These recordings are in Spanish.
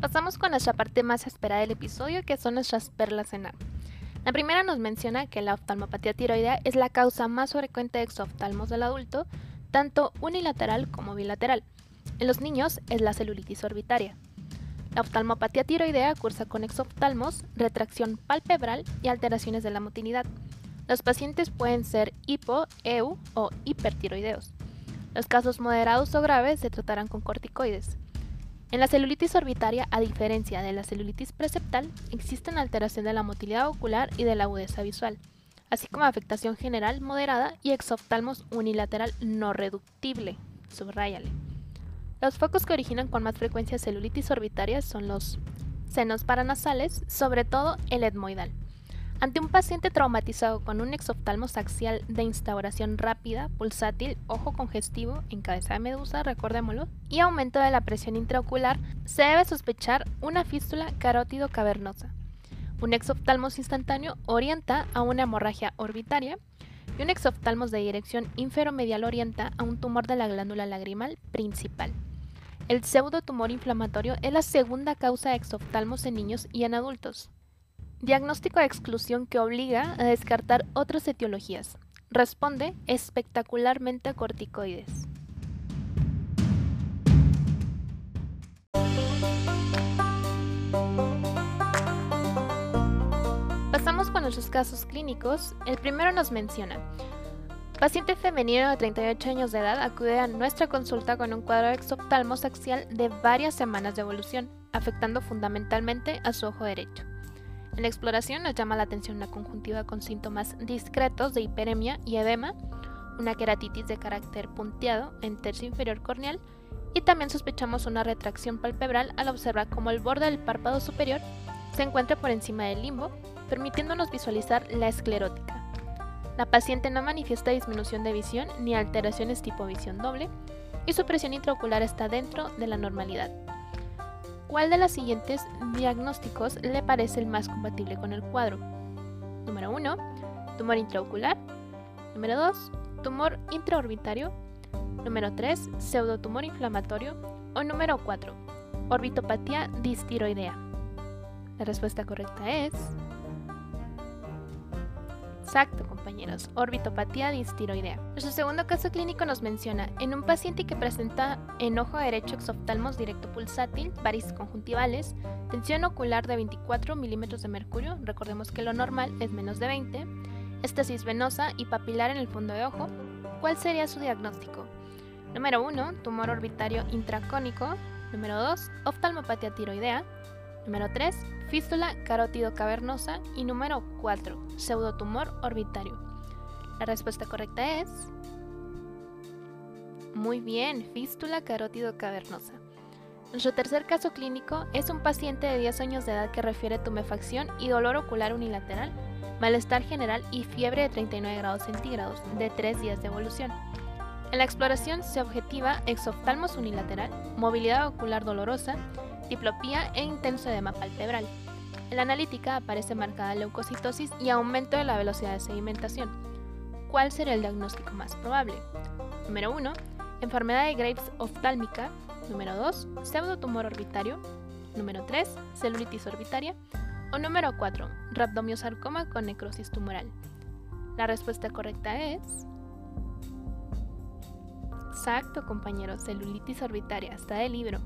Pasamos con nuestra parte más esperada del episodio, que son nuestras perlas en A. La primera nos menciona que la oftalmopatía tiroidea es la causa más frecuente de exoftalmos del adulto, tanto unilateral como bilateral. En los niños es la celulitis orbitaria. La oftalmopatía tiroidea cursa con exoftalmos, retracción palpebral y alteraciones de la motilidad. Los pacientes pueden ser hipo, eu o hipertiroideos. Los casos moderados o graves se tratarán con corticoides. En la celulitis orbitaria, a diferencia de la celulitis preceptal, existe una alteración de la motilidad ocular y de la agudeza visual, así como afectación general moderada y exoftalmos unilateral no reductible. Subrayale. Los focos que originan con más frecuencia celulitis orbitaria son los senos paranasales, sobre todo el etmoidal. Ante un paciente traumatizado con un exoftalmo axial de instauración rápida, pulsátil, ojo congestivo en cabeza de medusa, recordémoslo, y aumento de la presión intraocular, se debe sospechar una fístula carótido cavernosa. Un exoftalmos instantáneo orienta a una hemorragia orbitaria y un exoftalmos de dirección inferomedial orienta a un tumor de la glándula lagrimal principal. El pseudotumor inflamatorio es la segunda causa de exoftalmos en niños y en adultos. Diagnóstico de exclusión que obliga a descartar otras etiologías. Responde espectacularmente a corticoides. Pasamos con nuestros casos clínicos. El primero nos menciona. Paciente femenino de 38 años de edad acude a nuestra consulta con un cuadro de exoftalmos axial de varias semanas de evolución, afectando fundamentalmente a su ojo derecho. En la exploración nos llama la atención una conjuntiva con síntomas discretos de hiperemia y edema, una queratitis de carácter punteado en tercio inferior corneal y también sospechamos una retracción palpebral al observar cómo el borde del párpado superior se encuentra por encima del limbo, permitiéndonos visualizar la esclerótica. La paciente no manifiesta disminución de visión ni alteraciones tipo visión doble y su presión intraocular está dentro de la normalidad. ¿Cuál de los siguientes diagnósticos le parece el más compatible con el cuadro? Número 1. Tumor intraocular. Número 2. Tumor intraorbitario. Número 3. Pseudotumor inflamatorio. O número 4. Orbitopatía distiroidea. La respuesta correcta es... Exacto, compañeros. Orbitopatía distiroidea. Nuestro segundo caso clínico nos menciona en un paciente que presenta en ojo derecho exoftalmos directo pulsátil, varices conjuntivales, tensión ocular de 24 milímetros de mercurio, recordemos que lo normal es menos de 20, estasis venosa y papilar en el fondo de ojo. ¿Cuál sería su diagnóstico? Número 1, tumor orbitario intracónico. Número 2, oftalmopatía tiroidea. Número 3, fístula carótido cavernosa. Y número 4, pseudotumor orbitario. La respuesta correcta es... Muy bien, fístula carótido cavernosa. Nuestro tercer caso clínico es un paciente de 10 años de edad que refiere tumefacción y dolor ocular unilateral, malestar general y fiebre de 39 grados centígrados de 3 días de evolución. En la exploración se objetiva exoftalmos unilateral, movilidad ocular dolorosa, diplopía e intenso edema palpebral. En la analítica aparece marcada leucocitosis y aumento de la velocidad de sedimentación. ¿Cuál será el diagnóstico más probable? Número 1. Enfermedad de Graves oftálmica. Número 2. Pseudotumor orbitario. Número 3. Celulitis orbitaria. O número 4. Rhabdomiosarcoma con necrosis tumoral. La respuesta correcta es... Exacto, compañeros, celulitis orbitaria, está del libro.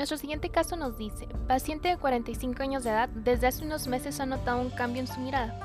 Nuestro siguiente caso nos dice, paciente de 45 años de edad, desde hace unos meses ha notado un cambio en su mirada.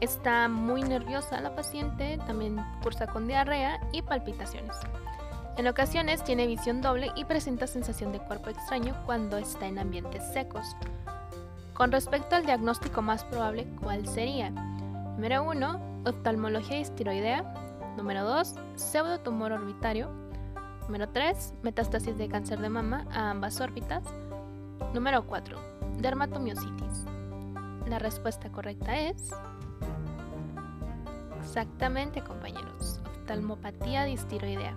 Está muy nerviosa la paciente, también cursa con diarrea y palpitaciones. En ocasiones tiene visión doble y presenta sensación de cuerpo extraño cuando está en ambientes secos. Con respecto al diagnóstico más probable, ¿cuál sería? Número 1, oftalmología estiroidea. Número 2, pseudotumor orbitario. Número 3. Metástasis de cáncer de mama a ambas órbitas. Número 4. Dermatomiositis. La respuesta correcta es... Exactamente, compañeros. Oftalmopatía distiroidea.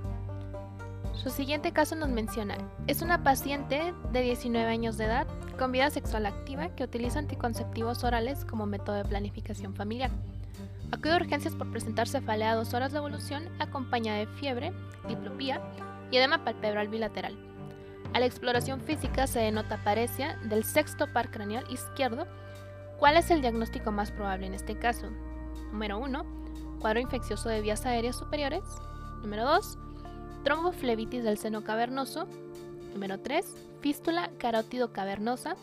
Su siguiente caso nos menciona, es una paciente de 19 años de edad con vida sexual activa que utiliza anticonceptivos orales como método de planificación familiar. Acude a urgencias por presentar cefalea a dos horas de evolución acompañada de fiebre, diplopía y edema palpebral bilateral. A la exploración física se denota paresia del sexto par craneal izquierdo. ¿Cuál es el diagnóstico más probable en este caso? Número 1. Cuadro infeccioso de vías aéreas superiores. Número 2. Tromboflebitis del seno cavernoso. Número 3. Fístula carótido cavernosa.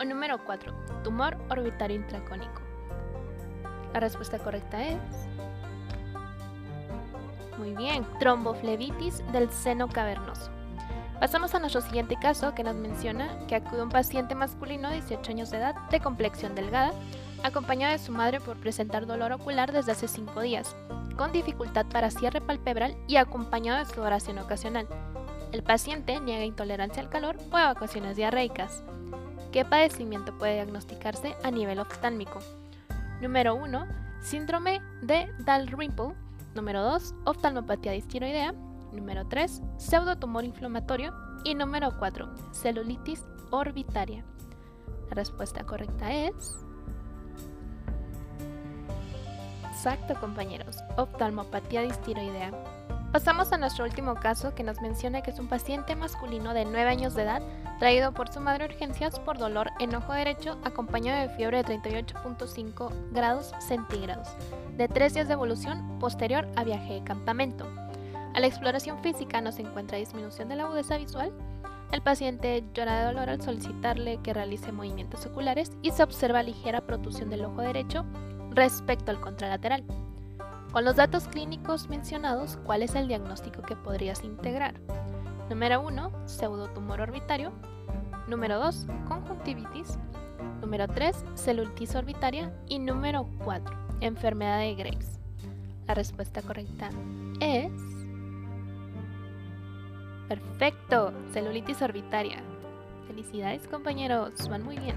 O número 4. Tumor orbitario intracónico. La respuesta correcta es... Muy bien, tromboflebitis del seno cavernoso. Pasamos a nuestro siguiente caso que nos menciona que acude un paciente masculino de 18 años de edad de complexión delgada, acompañado de su madre por presentar dolor ocular desde hace 5 días, con dificultad para cierre palpebral y acompañado de sudoración ocasional. El paciente niega intolerancia al calor o evacuaciones diarreicas. ¿Qué padecimiento puede diagnosticarse a nivel oftálmico? Número 1. Síndrome de Dalrymple. Número 2. Oftalmopatía distiroidea. Número 3. Pseudotumor inflamatorio. Y número 4. Celulitis orbitaria. La respuesta correcta es... Exacto, compañeros. Oftalmopatía distiroidea. Pasamos a nuestro último caso que nos menciona que es un paciente masculino de 9 años de edad traído por su madre a urgencias por dolor en ojo derecho acompañado de fiebre de 38.5 grados centígrados, de 3 días de evolución posterior a viaje de campamento. A la exploración física no se encuentra disminución de la agudeza visual. El paciente llora de dolor al solicitarle que realice movimientos oculares y se observa ligera protusión del ojo derecho respecto al contralateral. Con los datos clínicos mencionados, ¿cuál es el diagnóstico que podrías integrar? Número 1, pseudotumor orbitario. Número 2, conjuntivitis. Número 3, celulitis orbitaria. Y número 4, enfermedad de Graves. La respuesta correcta es... Perfecto, celulitis orbitaria. Felicidades compañeros, van muy bien.